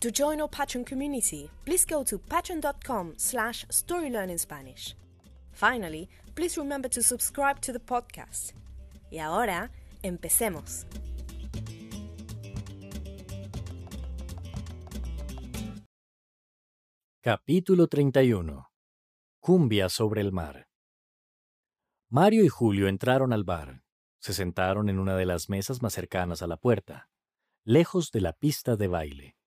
To join our Patreon community, please go to patreon.com slash storylearningspanish. Finally, please remember to subscribe to the podcast. Y ahora, empecemos. Capítulo 31. Cumbia sobre el mar. Mario y Julio entraron al bar. Se sentaron en una de las mesas más cercanas a la puerta, lejos de la pista de baile.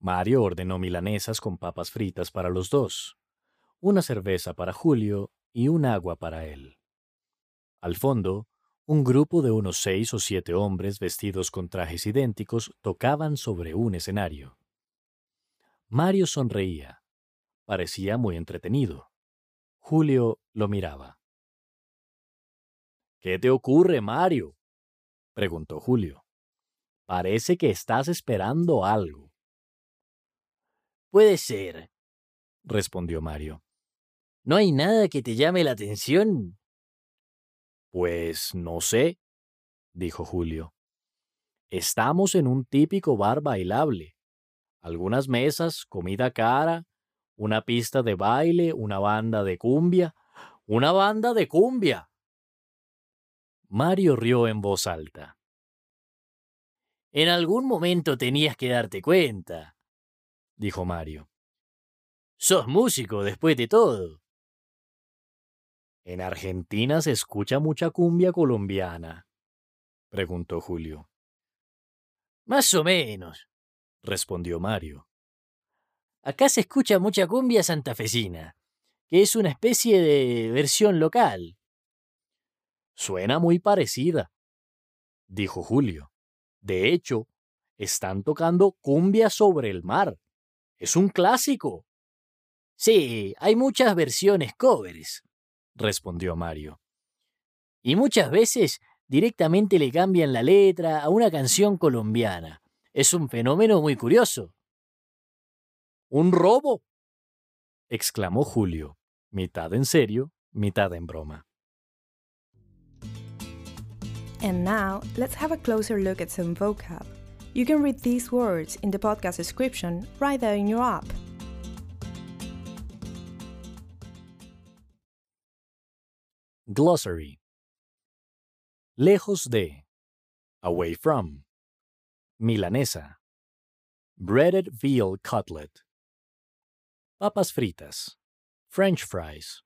Mario ordenó milanesas con papas fritas para los dos, una cerveza para Julio y un agua para él. Al fondo, un grupo de unos seis o siete hombres vestidos con trajes idénticos tocaban sobre un escenario. Mario sonreía. Parecía muy entretenido. Julio lo miraba. ¿Qué te ocurre, Mario? preguntó Julio. Parece que estás esperando algo. Puede ser, respondió Mario. ¿No hay nada que te llame la atención? Pues no sé, dijo Julio. Estamos en un típico bar bailable. Algunas mesas, comida cara, una pista de baile, una banda de cumbia. ¡Una banda de cumbia! Mario rió en voz alta. En algún momento tenías que darte cuenta, dijo Mario. Sos músico después de todo. ¿En Argentina se escucha mucha cumbia colombiana? preguntó Julio. Más o menos, respondió Mario. Acá se escucha mucha cumbia santafesina, que es una especie de versión local. Suena muy parecida, dijo Julio. De hecho, están tocando cumbia sobre el mar. Es un clásico. Sí, hay muchas versiones covers, respondió Mario. Y muchas veces directamente le cambian la letra a una canción colombiana. Es un fenómeno muy curioso. ¿Un robo? exclamó Julio, mitad en serio, mitad en broma. And now, let's have a closer look at some vocab. You can read these words in the podcast description right there in your app. Glossary. Lejos de. Away from. Milanesa. Breaded veal cutlet. Papas fritas. French fries.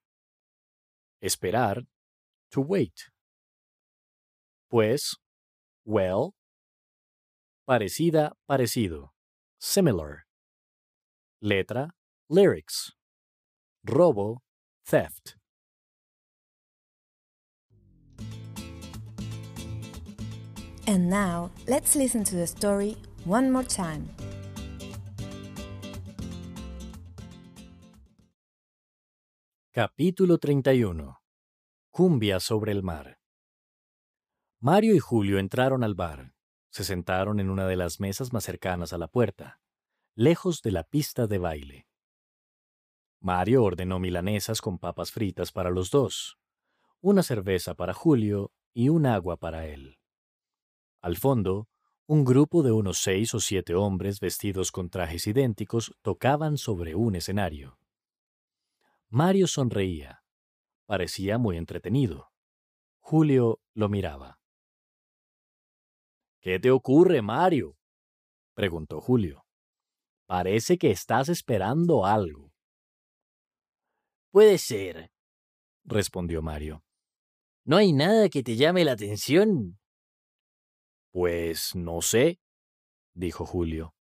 Esperar. To wait. Pues Well Parecida, parecido. Similar. Letra, lyrics. Robo, theft. And now, let's listen to the story one more time. Capítulo 31. Cumbia sobre el mar. Mario y Julio entraron al bar, se sentaron en una de las mesas más cercanas a la puerta, lejos de la pista de baile. Mario ordenó milanesas con papas fritas para los dos, una cerveza para Julio y un agua para él. Al fondo, un grupo de unos seis o siete hombres vestidos con trajes idénticos tocaban sobre un escenario. Mario sonreía. Parecía muy entretenido. Julio lo miraba. ¿Qué te ocurre, Mario? preguntó Julio. Parece que estás esperando algo. Puede ser, respondió Mario. ¿No hay nada que te llame la atención? Pues no sé, dijo Julio.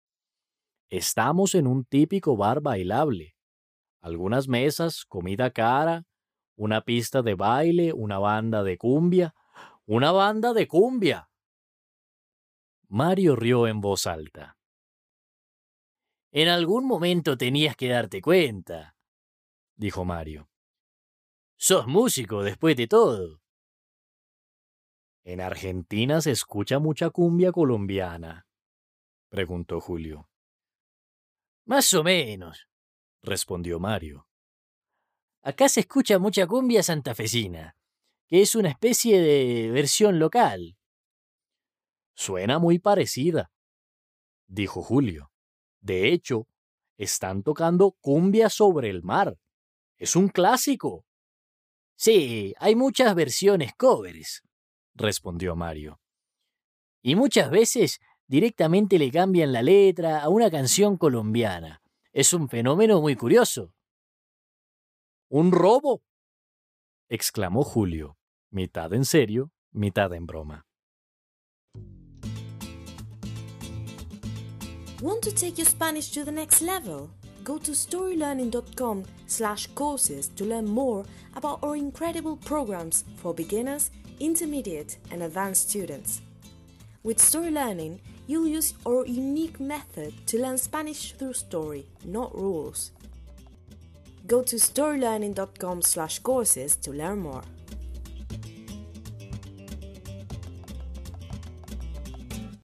Estamos en un típico bar bailable. Algunas mesas, comida cara, una pista de baile, una banda de cumbia. ¡Una banda de cumbia! Mario rió en voz alta. En algún momento tenías que darte cuenta, dijo Mario. Sos músico después de todo. ¿En Argentina se escucha mucha cumbia colombiana? preguntó Julio. Más o menos, respondió Mario. Acá se escucha mucha cumbia santafesina, que es una especie de versión local. Suena muy parecida, dijo Julio. De hecho, están tocando cumbia sobre el mar. Es un clásico. Sí, hay muchas versiones covers, respondió Mario. Y muchas veces directamente le cambian la letra a una canción colombiana. Es un fenómeno muy curioso. ¿Un robo? exclamó Julio, mitad en serio, mitad en broma. Want to take your Spanish to the next level? Go to storylearning.com slash courses to learn more about our incredible programs for beginners, intermediate and advanced students. With Story Learning, you'll use our unique method to learn Spanish through story, not rules. Go to storylearning.com slash courses to learn more.